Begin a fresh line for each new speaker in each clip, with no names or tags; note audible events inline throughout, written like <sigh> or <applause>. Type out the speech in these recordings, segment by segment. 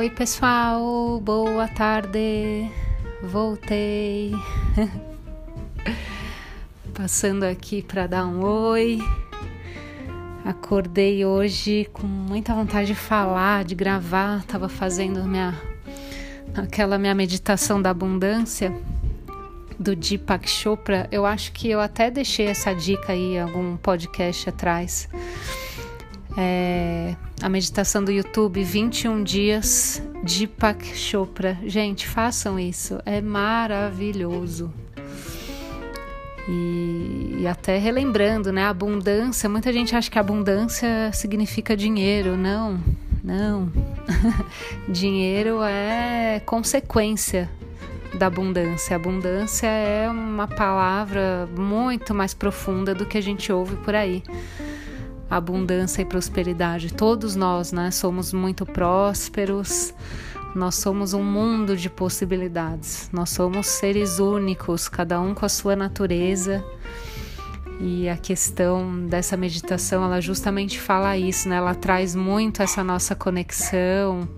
Oi, pessoal, boa tarde. Voltei. <laughs> Passando aqui para dar um oi. Acordei hoje com muita vontade de falar, de gravar. Tava fazendo minha aquela minha meditação da abundância do Deepak Chopra. Eu acho que eu até deixei essa dica aí em algum podcast atrás. É, a meditação do YouTube 21 dias Deepak Chopra. Gente, façam isso, é maravilhoso. E, e, até relembrando, né? Abundância, muita gente acha que abundância significa dinheiro. Não, não. <laughs> dinheiro é consequência da abundância. Abundância é uma palavra muito mais profunda do que a gente ouve por aí abundância e prosperidade. Todos nós, né, somos muito prósperos. Nós somos um mundo de possibilidades. Nós somos seres únicos, cada um com a sua natureza. E a questão dessa meditação, ela justamente fala isso, né? Ela traz muito essa nossa conexão,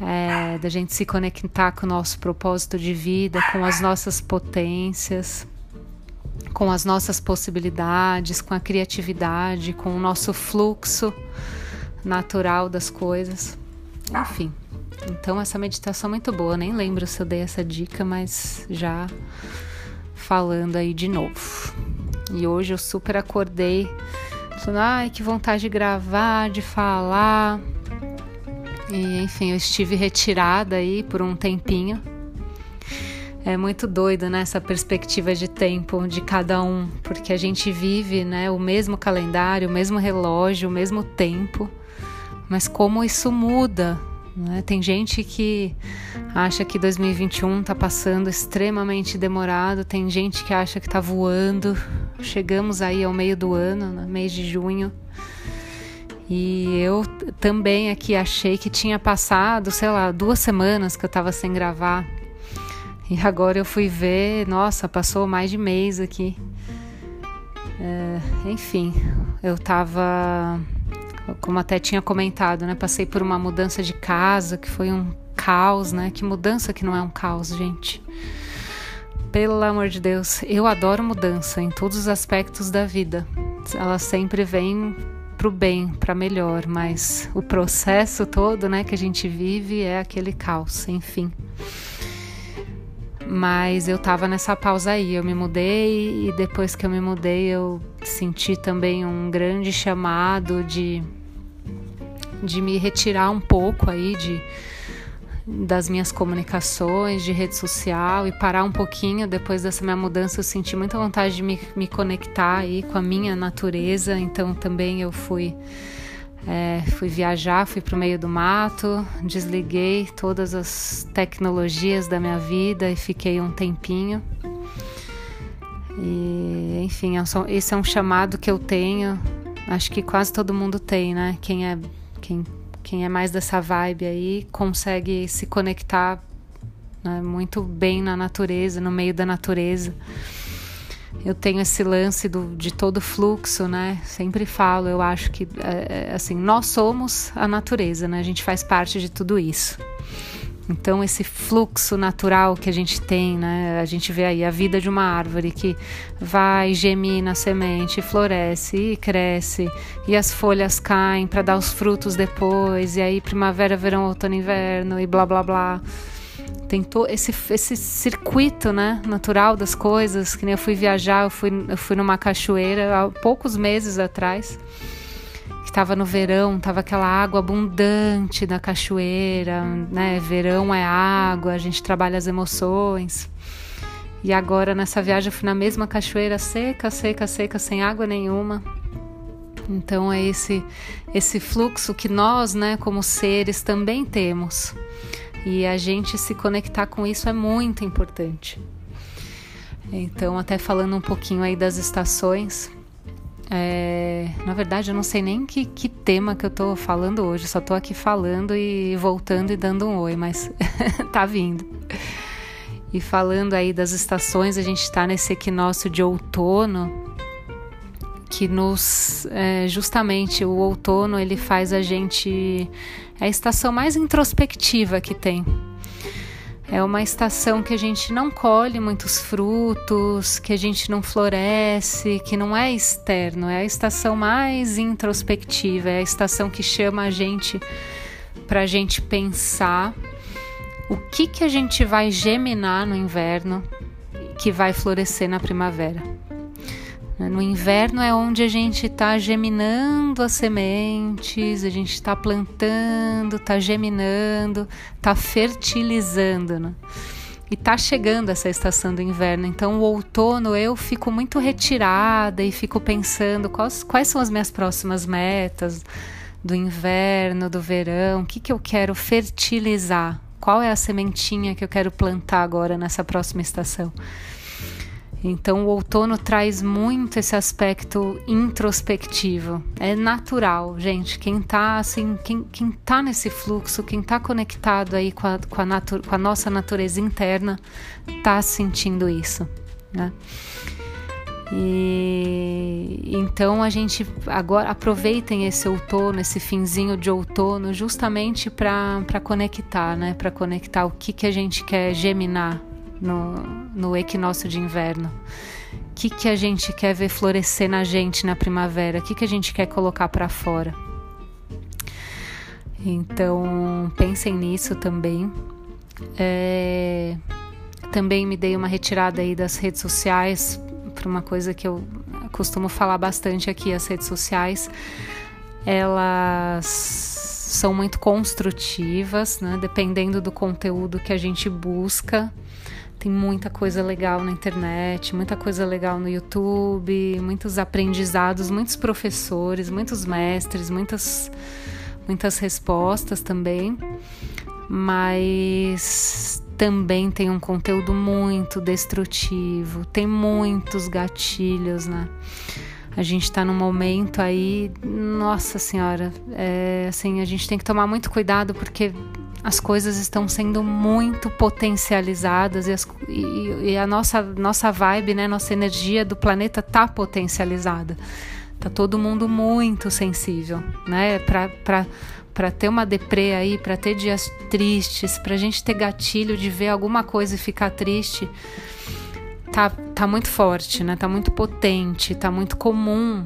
é, da gente se conectar com o nosso propósito de vida, com as nossas potências com as nossas possibilidades, com a criatividade, com o nosso fluxo natural das coisas. Enfim. Então essa meditação é muito boa, nem lembro se eu dei essa dica, mas já falando aí de novo. E hoje eu super acordei, falando, ai, que vontade de gravar, de falar. E enfim, eu estive retirada aí por um tempinho é muito doido né, essa perspectiva de tempo de cada um, porque a gente vive né, o mesmo calendário, o mesmo relógio, o mesmo tempo, mas como isso muda. Né? Tem gente que acha que 2021 está passando extremamente demorado, tem gente que acha que está voando. Chegamos aí ao meio do ano, no mês de junho. E eu também aqui achei que tinha passado, sei lá, duas semanas que eu estava sem gravar. E agora eu fui ver, nossa, passou mais de mês aqui. É, enfim, eu tava, como até tinha comentado, né? Passei por uma mudança de casa que foi um caos, né? Que mudança que não é um caos, gente. Pelo amor de Deus, eu adoro mudança em todos os aspectos da vida. Ela sempre vem pro bem, para melhor, mas o processo todo, né, que a gente vive é aquele caos, enfim. Mas eu tava nessa pausa aí. Eu me mudei e depois que eu me mudei, eu senti também um grande chamado de, de me retirar um pouco aí de, das minhas comunicações, de rede social e parar um pouquinho. Depois dessa minha mudança, eu senti muita vontade de me, me conectar aí com a minha natureza. Então também eu fui é, fui viajar, fui para o meio do mato, desliguei todas as tecnologias da minha vida e fiquei um tempinho. E, enfim, é esse é um chamado que eu tenho. Acho que quase todo mundo tem, né? Quem é, quem, quem é mais dessa vibe aí consegue se conectar né, muito bem na natureza, no meio da natureza eu tenho esse lance do, de todo fluxo, né? Sempre falo, eu acho que é, é, assim nós somos a natureza, né? A gente faz parte de tudo isso. Então esse fluxo natural que a gente tem, né? A gente vê aí a vida de uma árvore que vai, gemina a semente, floresce e cresce, e as folhas caem para dar os frutos depois, e aí primavera, verão, outono, inverno e blá blá blá tentou esse, esse circuito né, natural das coisas, que nem eu fui viajar, eu fui, eu fui numa cachoeira há poucos meses atrás, que estava no verão, estava aquela água abundante da cachoeira, né? Verão é água, a gente trabalha as emoções. E agora nessa viagem eu fui na mesma cachoeira seca, seca, seca, sem água nenhuma. Então é esse esse fluxo que nós, né, como seres também temos. E a gente se conectar com isso é muito importante. Então, até falando um pouquinho aí das estações, é, na verdade, eu não sei nem que, que tema que eu tô falando hoje, só tô aqui falando e voltando e dando um oi, mas <laughs> tá vindo. E falando aí das estações, a gente está nesse equinócio de outono, que nos é, justamente o outono ele faz a gente é a estação mais introspectiva que tem. É uma estação que a gente não colhe muitos frutos, que a gente não floresce, que não é externo, é a estação mais introspectiva, é a estação que chama a gente para a gente pensar o que que a gente vai geminar no inverno que vai florescer na primavera. Né? No inverno é onde a gente está geminando as sementes, a gente está plantando, está geminando, está fertilizando. Né? E está chegando essa estação do inverno, então o outono eu fico muito retirada e fico pensando quais, quais são as minhas próximas metas do inverno, do verão, o que, que eu quero fertilizar, qual é a sementinha que eu quero plantar agora nessa próxima estação. Então o outono traz muito esse aspecto introspectivo. É natural, gente. Quem tá assim, quem, quem tá nesse fluxo, quem tá conectado aí com a, com a, natu com a nossa natureza interna, tá sentindo isso, né? E então a gente agora aproveitem esse outono, esse finzinho de outono, justamente para conectar, né? Para conectar o que, que a gente quer geminar no, no equinócio de inverno? O que, que a gente quer ver florescer na gente na primavera? O que, que a gente quer colocar para fora? Então, pensem nisso também. É, também me dei uma retirada aí das redes sociais para uma coisa que eu costumo falar bastante aqui, as redes sociais. Elas são muito construtivas, né? Dependendo do conteúdo que a gente busca. Tem muita coisa legal na internet, muita coisa legal no YouTube, muitos aprendizados, muitos professores, muitos mestres, muitas, muitas respostas também. Mas também tem um conteúdo muito destrutivo, tem muitos gatilhos, né? A gente está num momento aí, nossa senhora, é, assim, a gente tem que tomar muito cuidado porque as coisas estão sendo muito potencializadas e, as, e, e, a nossa, nossa vibe, né, nossa energia do planeta tá potencializada. Tá todo mundo muito sensível, né? Para ter uma deprê aí, para ter dias tristes, para a gente ter gatilho de ver alguma coisa e ficar triste, tá, tá muito forte, né? Tá muito potente, tá muito comum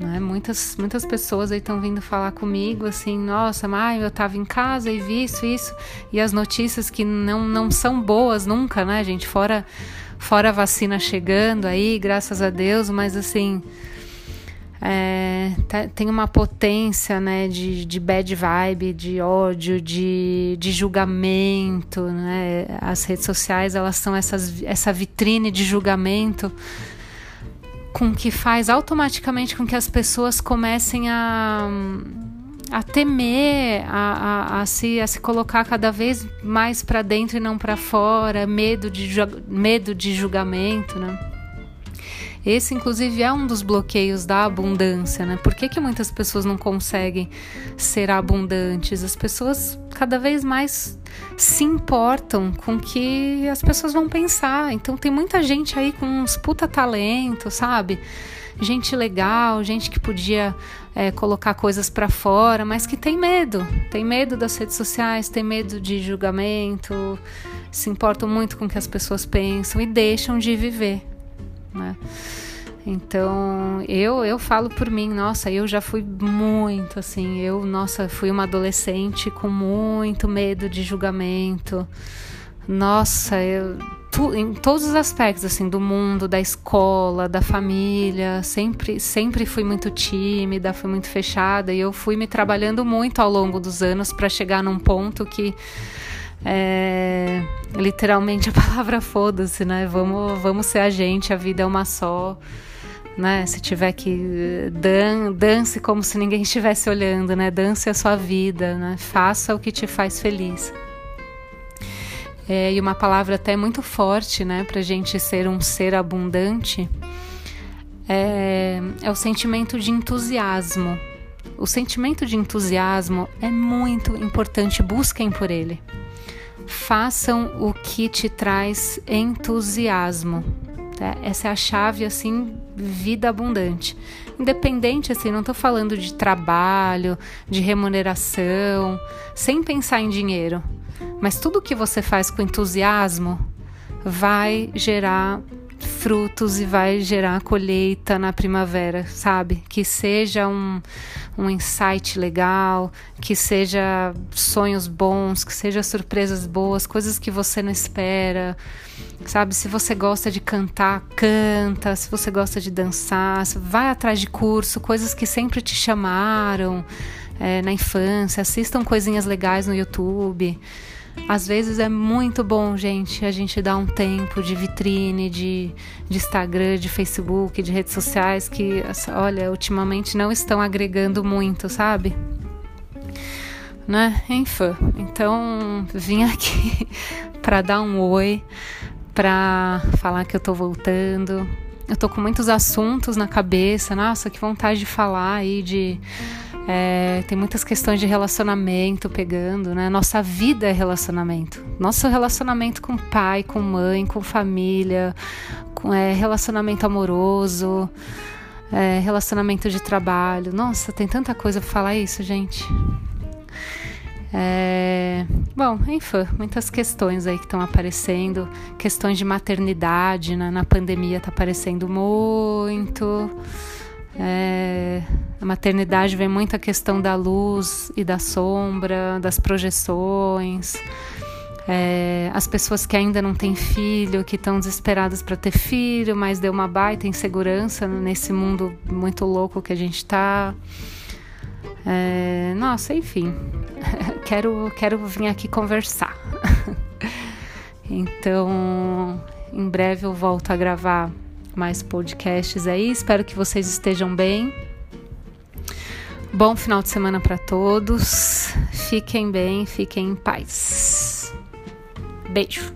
né? Muitas, muitas pessoas aí estão vindo falar comigo assim, nossa, mas eu estava em casa e vi isso, isso, e as notícias que não, não são boas nunca, né, gente? Fora, fora a vacina chegando aí, graças a Deus, mas assim. É, tá, tem uma potência né, de, de bad vibe, de ódio, de, de julgamento. Né? As redes sociais elas são essas, essa vitrine de julgamento com que faz automaticamente com que as pessoas comecem a, a temer, a, a, a se, a se colocar cada vez mais para dentro e não para fora, medo de, medo de julgamento, né? Esse, inclusive, é um dos bloqueios da abundância, né? Por que, que muitas pessoas não conseguem ser abundantes? As pessoas cada vez mais se importam com o que as pessoas vão pensar. Então, tem muita gente aí com uns puta talento, sabe? Gente legal, gente que podia é, colocar coisas para fora, mas que tem medo. Tem medo das redes sociais, tem medo de julgamento, se importam muito com o que as pessoas pensam e deixam de viver né? Então, eu eu falo por mim, nossa, eu já fui muito assim, eu, nossa, fui uma adolescente com muito medo de julgamento. Nossa, eu tu, em todos os aspectos assim do mundo, da escola, da família, sempre sempre fui muito tímida, fui muito fechada e eu fui me trabalhando muito ao longo dos anos para chegar num ponto que é, literalmente a <laughs> palavra foda-se, né? Vamos, vamos ser a gente, a vida é uma só. Né? Se tiver que dan dance como se ninguém estivesse olhando, né? Dance a sua vida, né? Faça o que te faz feliz. É, e uma palavra até muito forte, né? Para gente ser um ser abundante é, é o sentimento de entusiasmo. O sentimento de entusiasmo é muito importante. Busquem por ele façam o que te traz entusiasmo. Tá? Essa é a chave assim vida abundante. Independente, assim, não tô falando de trabalho, de remuneração, sem pensar em dinheiro. Mas tudo que você faz com entusiasmo vai gerar frutos e vai gerar colheita na primavera, sabe? Que seja um, um insight legal, que seja sonhos bons, que seja surpresas boas, coisas que você não espera, sabe? Se você gosta de cantar, canta. Se você gosta de dançar, vai atrás de curso, coisas que sempre te chamaram é, na infância. Assistam coisinhas legais no YouTube. Às vezes é muito bom, gente, a gente dar um tempo de vitrine, de, de Instagram, de Facebook, de redes sociais que, olha, ultimamente não estão agregando muito, sabe? Né? Enfim, então vim aqui <laughs> para dar um oi, para falar que eu tô voltando. Eu tô com muitos assuntos na cabeça, nossa, que vontade de falar aí de é, tem muitas questões de relacionamento pegando, né? Nossa vida é relacionamento. Nosso relacionamento com pai, com mãe, com família, com é, relacionamento amoroso, é, relacionamento de trabalho. Nossa, tem tanta coisa para falar isso, gente. É, bom, enfim, muitas questões aí que estão aparecendo, questões de maternidade, né? na pandemia está aparecendo muito. É, a maternidade vem muito a questão da luz e da sombra, das projeções. É, as pessoas que ainda não têm filho, que estão desesperadas para ter filho, mas deu uma baita insegurança nesse mundo muito louco que a gente está. É, nossa, enfim, <laughs> quero, quero vir aqui conversar. <laughs> então, em breve eu volto a gravar mais podcasts aí. Espero que vocês estejam bem. Bom final de semana para todos. Fiquem bem, fiquem em paz. Beijo.